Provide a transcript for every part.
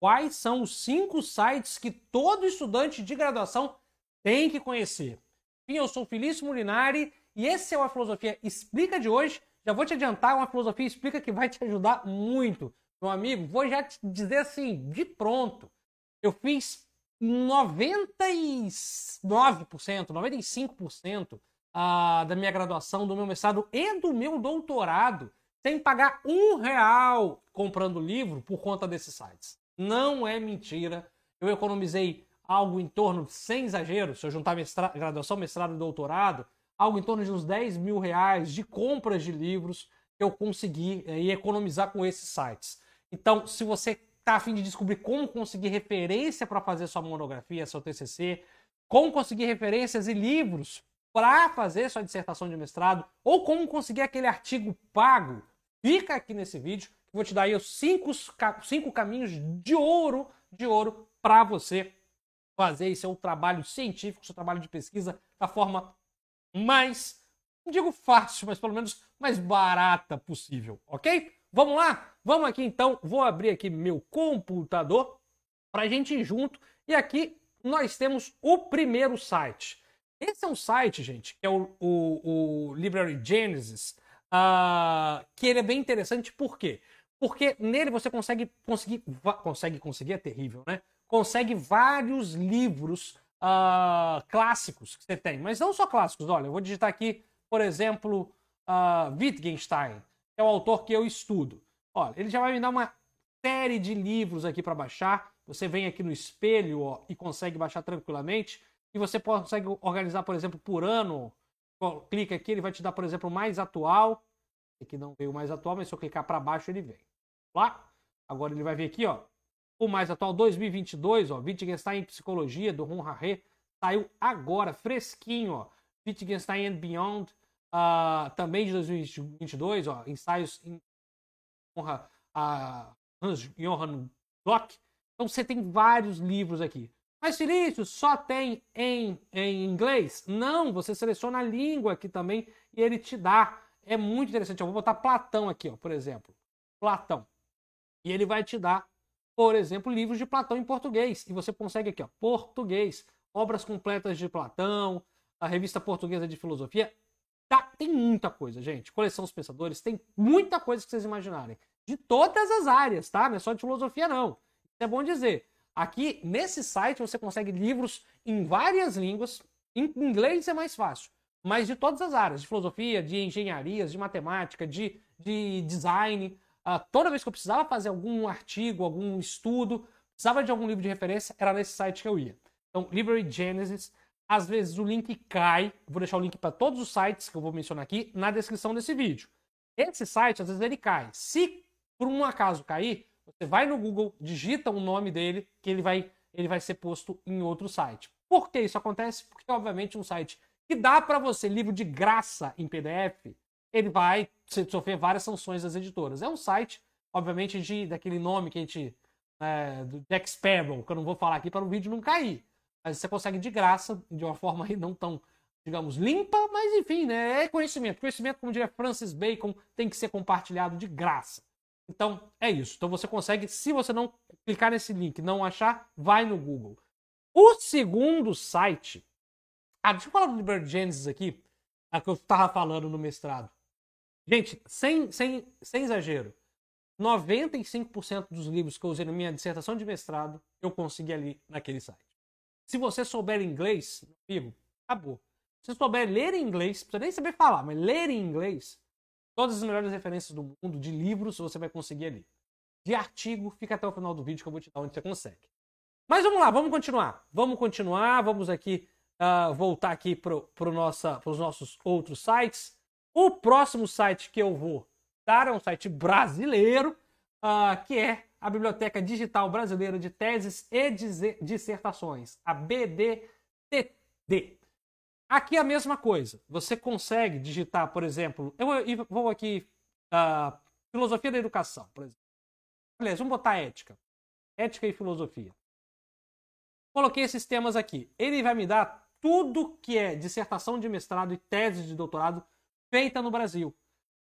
quais são os cinco sites que todo estudante de graduação tem que conhecer. Enfim, eu sou Felício Molinari e esse é o A Filosofia Explica de hoje. Já vou te adiantar, uma filosofia explica que vai te ajudar muito. Meu amigo, vou já te dizer assim, de pronto. Eu fiz 99%, 95% uh, da minha graduação, do meu mestrado e do meu doutorado sem pagar um real comprando livro por conta desses sites. Não é mentira. Eu economizei algo em torno, sem exagero, se eu juntar mestrado, graduação, mestrado e doutorado, algo em torno de uns 10 mil reais de compras de livros que eu consegui eh, economizar com esses sites. Então, se você está afim de descobrir como conseguir referência para fazer sua monografia, seu TCC, como conseguir referências e livros para fazer sua dissertação de mestrado, ou como conseguir aquele artigo pago, fica aqui nesse vídeo vou te dar aí os cinco, cinco caminhos de ouro, de ouro para você fazer seu trabalho científico, seu trabalho de pesquisa da forma mais, não digo fácil, mas pelo menos mais barata possível, ok? Vamos lá? Vamos aqui então, vou abrir aqui meu computador para a gente ir junto. E aqui nós temos o primeiro site. Esse é um site, gente, que é o, o, o Library Genesis, uh, que ele é bem interessante, por quê? Porque nele você consegue conseguir. Consegue conseguir é terrível, né? Consegue vários livros uh, clássicos que você tem. Mas não só clássicos. Olha, eu vou digitar aqui, por exemplo, uh, Wittgenstein, que é o autor que eu estudo. Olha, ele já vai me dar uma série de livros aqui para baixar. Você vem aqui no espelho ó, e consegue baixar tranquilamente. E você consegue organizar, por exemplo, por ano. Clica aqui, ele vai te dar, por exemplo, o mais atual. Aqui não veio o mais atual, mas se eu clicar para baixo ele vem. Lá. Agora ele vai vir aqui, ó. O mais atual 2022, ó. Wittgenstein em Psicologia, do Ron Harre. Saiu agora, fresquinho, ó. Wittgenstein and Beyond, uh, também de 2022, ó. Ensaios em honra a Hans Johann Bloch. Então você tem vários livros aqui. Mas Felício, só tem em, em inglês? Não, você seleciona a língua aqui também e ele te dá. É muito interessante. Eu vou botar Platão aqui, ó, por exemplo. Platão. E ele vai te dar, por exemplo, livros de Platão em português. E você consegue aqui, ó, português, obras completas de Platão, a revista portuguesa de filosofia. Tá, tem muita coisa, gente. Coleção dos Pensadores, tem muita coisa que vocês imaginarem. De todas as áreas, tá? Não é só de filosofia, não. Isso é bom dizer. Aqui, nesse site, você consegue livros em várias línguas. Em inglês é mais fácil. Mas de todas as áreas, de filosofia, de engenharias, de matemática, de, de design. Uh, toda vez que eu precisava fazer algum artigo, algum estudo, precisava de algum livro de referência, era nesse site que eu ia. Então, Library Genesis, às vezes o link cai, vou deixar o link para todos os sites que eu vou mencionar aqui na descrição desse vídeo. Esse site, às vezes, ele cai. Se por um acaso cair, você vai no Google, digita o nome dele, que ele vai, ele vai ser posto em outro site. Por que isso acontece? Porque, obviamente, um site que dá para você livro de graça em PDF, ele vai sofrer várias sanções das editoras. É um site, obviamente, de, daquele nome que a gente. É, do Jack Sparrow, que eu não vou falar aqui para o vídeo não cair. Mas você consegue de graça, de uma forma aí não tão, digamos, limpa, mas enfim, né? É conhecimento. Conhecimento, como diria Francis Bacon, tem que ser compartilhado de graça. Então, é isso. Então você consegue, se você não clicar nesse link não achar, vai no Google. O segundo site. Ah, deixa eu falar do Liber Genesis aqui, a que eu estava falando no mestrado. Gente, sem, sem, sem exagero, 95% dos livros que eu usei na minha dissertação de mestrado, eu consegui ali naquele site. Se você souber inglês, amigo, acabou. Se você souber ler inglês, não precisa nem saber falar, mas ler em inglês, Todas as melhores referências do mundo de livros você vai conseguir ali. De artigo, fica até o final do vídeo que eu vou te dar onde você consegue. Mas vamos lá, vamos continuar. Vamos continuar, vamos aqui uh, voltar aqui para os nossos outros sites. O próximo site que eu vou dar é um site brasileiro, uh, que é a Biblioteca Digital Brasileira de Teses e Dissertações, a BDTD. Aqui é a mesma coisa. Você consegue digitar, por exemplo, eu vou aqui uh, filosofia da educação, por exemplo. Aliás, vamos botar ética. Ética e filosofia. Coloquei esses temas aqui. Ele vai me dar tudo que é dissertação de mestrado e tese de doutorado feita no Brasil.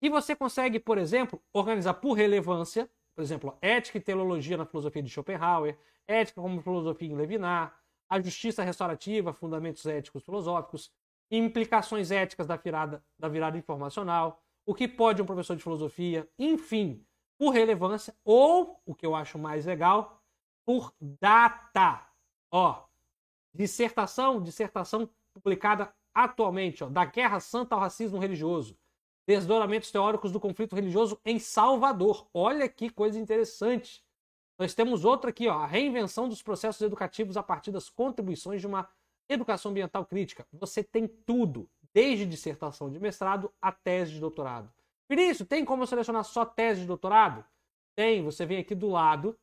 E você consegue, por exemplo, organizar por relevância. por exemplo, ética e teologia na filosofia de Schopenhauer, ética como filosofia em Levinar, a justiça restaurativa, fundamentos éticos filosóficos, implicações éticas da virada, da virada informacional, o que pode um professor de filosofia, enfim, por relevância, ou, o que eu acho mais legal, por data. Ó, dissertação, dissertação publicada atualmente, ó, da Guerra Santa ao Racismo Religioso. Desdobramentos teóricos do conflito religioso em Salvador. Olha que coisa interessante. Nós temos outra aqui, ó, a reinvenção dos processos educativos a partir das contribuições de uma educação ambiental crítica. Você tem tudo, desde dissertação de mestrado a tese de doutorado. Vinícius, tem como selecionar só tese de doutorado? Tem, você vem aqui do lado,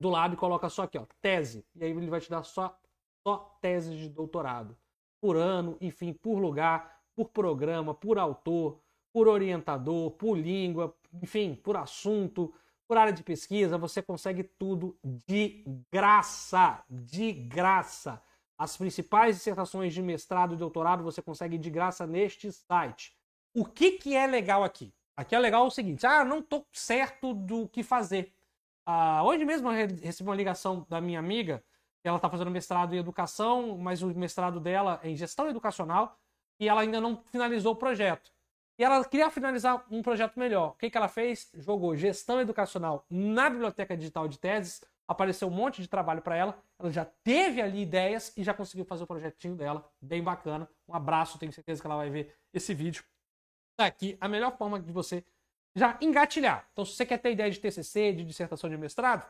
do lado e coloca só aqui, ó, tese. E aí ele vai te dar só, só tese de doutorado. Por ano, enfim, por lugar, por programa, por autor, por orientador, por língua, enfim, por assunto, por área de pesquisa, você consegue tudo de graça, de graça. As principais dissertações de mestrado e doutorado você consegue de graça neste site. O que, que é legal aqui? Aqui é legal o seguinte: ah, não estou certo do que fazer. Ah, hoje mesmo eu recebi uma ligação da minha amiga, ela está fazendo mestrado em educação, mas o mestrado dela é em gestão educacional e ela ainda não finalizou o projeto. E ela queria finalizar um projeto melhor. O que, que ela fez? Jogou gestão educacional na biblioteca digital de teses, apareceu um monte de trabalho para ela. Ela já teve ali ideias e já conseguiu fazer o projetinho dela, bem bacana. Um abraço, tenho certeza que ela vai ver esse vídeo. Tá aqui a melhor forma de você já engatilhar. Então, se você quer ter ideia de TCC, de dissertação de mestrado,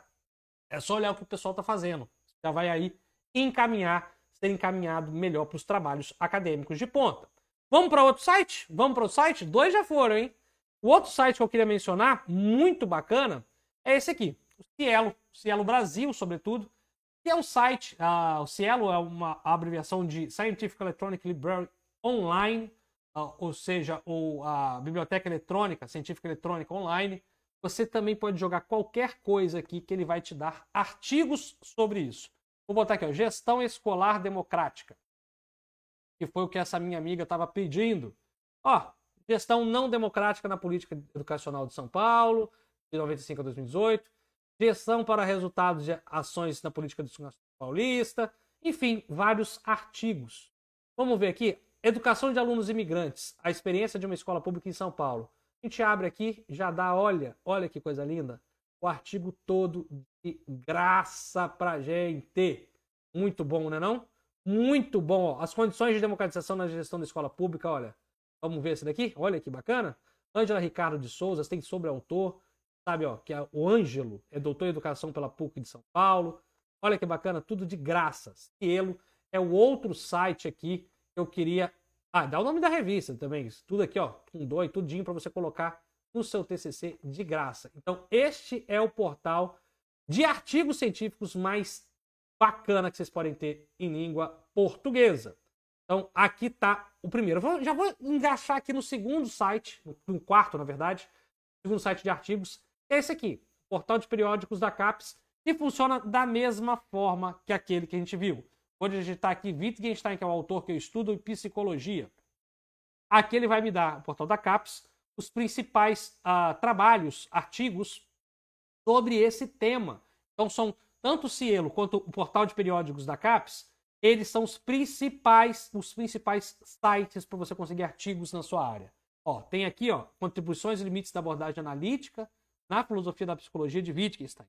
é só olhar o que o pessoal está fazendo. Já vai aí encaminhar, ser encaminhado melhor para os trabalhos acadêmicos de ponta. Vamos para outro site? Vamos para o site? Dois já foram, hein? O outro site que eu queria mencionar, muito bacana, é esse aqui, o Cielo, Cielo Brasil, sobretudo, que é um site, uh, o Cielo é uma abreviação de Scientific Electronic Library Online, uh, ou seja, ou a Biblioteca Eletrônica, Científica Eletrônica Online. Você também pode jogar qualquer coisa aqui que ele vai te dar artigos sobre isso. Vou botar aqui, ó, Gestão Escolar Democrática que foi o que essa minha amiga estava pedindo. Ó, gestão não democrática na política educacional de São Paulo, de 95 a 2018, gestão para resultados de ações na política educacional paulista, enfim, vários artigos. Vamos ver aqui, educação de alunos imigrantes, a experiência de uma escola pública em São Paulo. A gente abre aqui, já dá, olha, olha que coisa linda, artigo todo de graça pra gente. Muito bom, né não? Muito bom. As condições de democratização na gestão da escola pública, olha. Vamos ver esse daqui? Olha que bacana. Ângela Ricardo de Souza tem sobre autor, sabe, ó, que é o Ângelo é doutor em educação pela PUC de São Paulo. Olha que bacana, tudo de graça. Cielo é o outro site aqui que eu queria. Ah, dá o nome da revista também. Tudo aqui, ó, com dói, tudinho para você colocar no seu TCC de graça. Então, este é o portal de artigos científicos mais bacana que vocês podem ter em língua portuguesa. Então, aqui está o primeiro. Vou, já vou engaixar aqui no segundo site, no quarto, na verdade, segundo site de artigos, é esse aqui, Portal de Periódicos da CAPES, que funciona da mesma forma que aquele que a gente viu. Vou digitar aqui Wittgenstein, que é o autor que eu estudo em psicologia. Aqui ele vai me dar, o portal da CAPES, os principais uh, trabalhos, artigos sobre esse tema. Então, são tanto o Cielo quanto o portal de periódicos da CAPES, eles são os principais, os principais sites para você conseguir artigos na sua área. Ó, tem aqui, ó, contribuições e limites da abordagem analítica na filosofia da psicologia de Wittgenstein,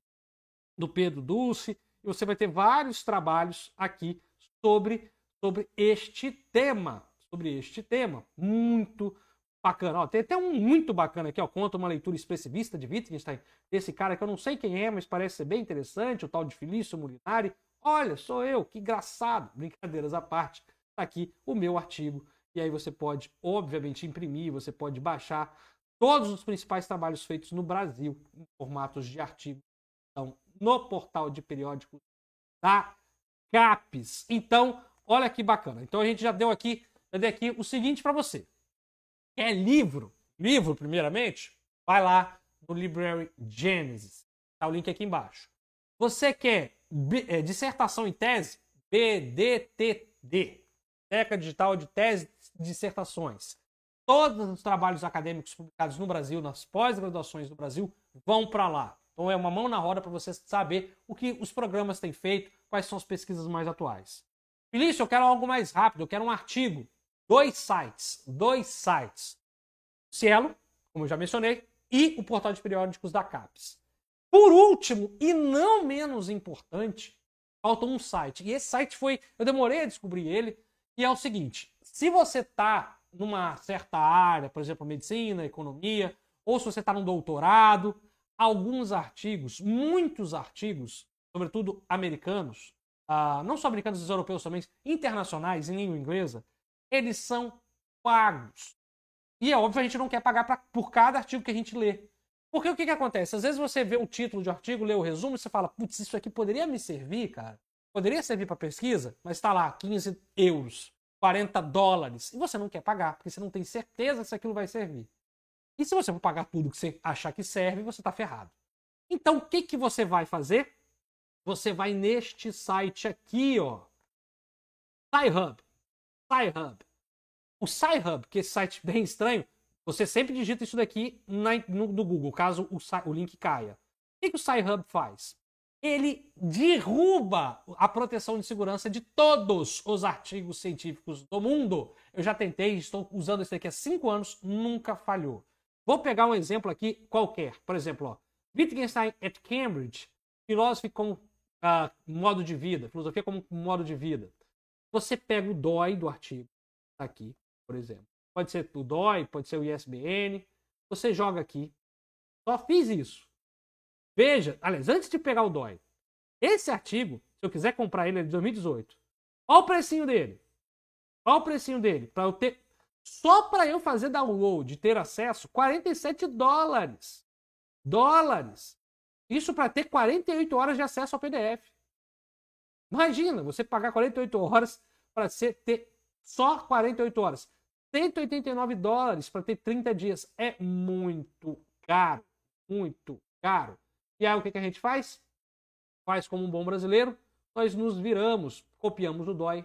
do Pedro Dulce, e você vai ter vários trabalhos aqui sobre, sobre este tema, sobre este tema, muito bacana. Ó, tem até um muito bacana aqui, ó, conta uma leitura expressivista de Wittgenstein, desse cara que eu não sei quem é, mas parece ser bem interessante, o tal de Felício Molinari. Olha, sou eu, que engraçado. Brincadeiras à parte, tá aqui o meu artigo. E aí você pode, obviamente, imprimir, você pode baixar todos os principais trabalhos feitos no Brasil em formatos de artigo. Então, no portal de periódicos da CAPES. Então, olha que bacana. Então a gente já deu aqui, já aqui o seguinte para você. Quer livro? Livro, primeiramente? Vai lá no Library Genesis. Tá o link aqui embaixo. Você quer é, dissertação em tese? BDTD. Teca Digital de Tese e Dissertações. Todos os trabalhos acadêmicos publicados no Brasil, nas pós-graduações do Brasil, vão para lá. Então é uma mão na roda para você saber o que os programas têm feito, quais são as pesquisas mais atuais. Felício, eu quero algo mais rápido, eu quero um artigo. Dois sites, dois sites. Cielo, como eu já mencionei, e o portal de periódicos da CAPES. Por último, e não menos importante, falta um site. E esse site foi, eu demorei a descobrir ele, e é o seguinte: se você está numa certa área, por exemplo, medicina, economia, ou se você está num doutorado, alguns artigos, muitos artigos, sobretudo americanos, uh, não só americanos, os europeus também, internacionais, em língua inglesa, eles são pagos. E é óbvio, a gente não quer pagar pra, por cada artigo que a gente lê. Porque o que, que acontece? Às vezes você vê o título de artigo, lê o resumo e você fala, putz, isso aqui poderia me servir, cara. Poderia servir para pesquisa, mas está lá, 15 euros, 40 dólares. E você não quer pagar, porque você não tem certeza se aquilo vai servir. E se você for pagar tudo que você achar que serve, você está ferrado. Então, o que, que você vai fazer? Você vai neste site aqui, ó. SciHub. SciHub. O SciHub, que é esse site bem estranho, você sempre digita isso daqui na, no, no Google, caso o, o link caia. O que, que o SciHub faz? Ele derruba a proteção de segurança de todos os artigos científicos do mundo. Eu já tentei, estou usando isso aqui há cinco anos, nunca falhou. Vou pegar um exemplo aqui qualquer. Por exemplo, ó, Wittgenstein at Cambridge, filósofo como uh, modo de vida, filosofia como modo de vida. Você pega o DOI do artigo, tá aqui, por exemplo. Pode ser o DOI, pode ser o ISBN. Você joga aqui. Só fiz isso. Veja, aliás, antes de pegar o DOI, esse artigo, se eu quiser comprar ele, é de 2018. Olha o precinho dele. Olha o precinho dele. Para eu ter. Só para eu fazer download, ter acesso, 47 dólares. Dólares. Isso para ter 48 horas de acesso ao PDF. Imagina, você pagar 48 horas para ter só 48 horas. 189 dólares para ter 30 dias. É muito caro. Muito caro. E aí o que, que a gente faz? Faz como um bom brasileiro. Nós nos viramos, copiamos o DOI,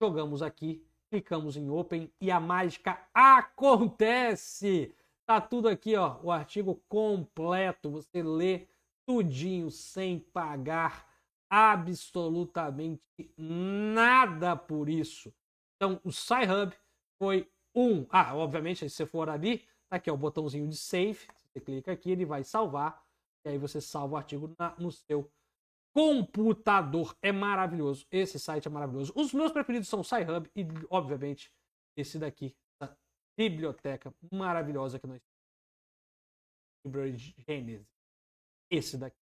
jogamos aqui, clicamos em Open e a mágica acontece. Tá tudo aqui, ó, o artigo completo. Você lê tudinho sem pagar absolutamente nada por isso. Então, o SciHub foi um. Ah, obviamente, se você for ali, tá aqui ó, o botãozinho de save. Você clica aqui, ele vai salvar. E aí você salva o artigo na, no seu computador. É maravilhoso. Esse site é maravilhoso. Os meus preferidos são o SciHub e, obviamente, esse daqui, a biblioteca maravilhosa que nós temos. Gênesis. Esse daqui.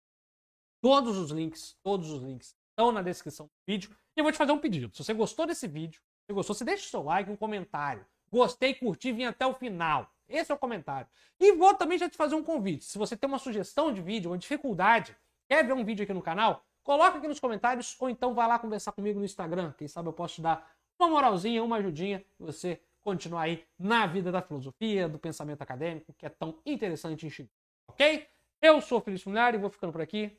Todos os links, todos os links estão na descrição do vídeo. E eu vou te fazer um pedido. Se você gostou desse vídeo, se gostou, você deixa o seu like, um comentário. Gostei, curti, vim até o final. Esse é o comentário. E vou também já te fazer um convite. Se você tem uma sugestão de vídeo, uma dificuldade, quer ver um vídeo aqui no canal, coloca aqui nos comentários ou então vai lá conversar comigo no Instagram. Quem sabe eu posso te dar uma moralzinha, uma ajudinha você continuar aí na vida da filosofia, do pensamento acadêmico, que é tão interessante e Ok? Eu sou o Felipe Mulher e vou ficando por aqui.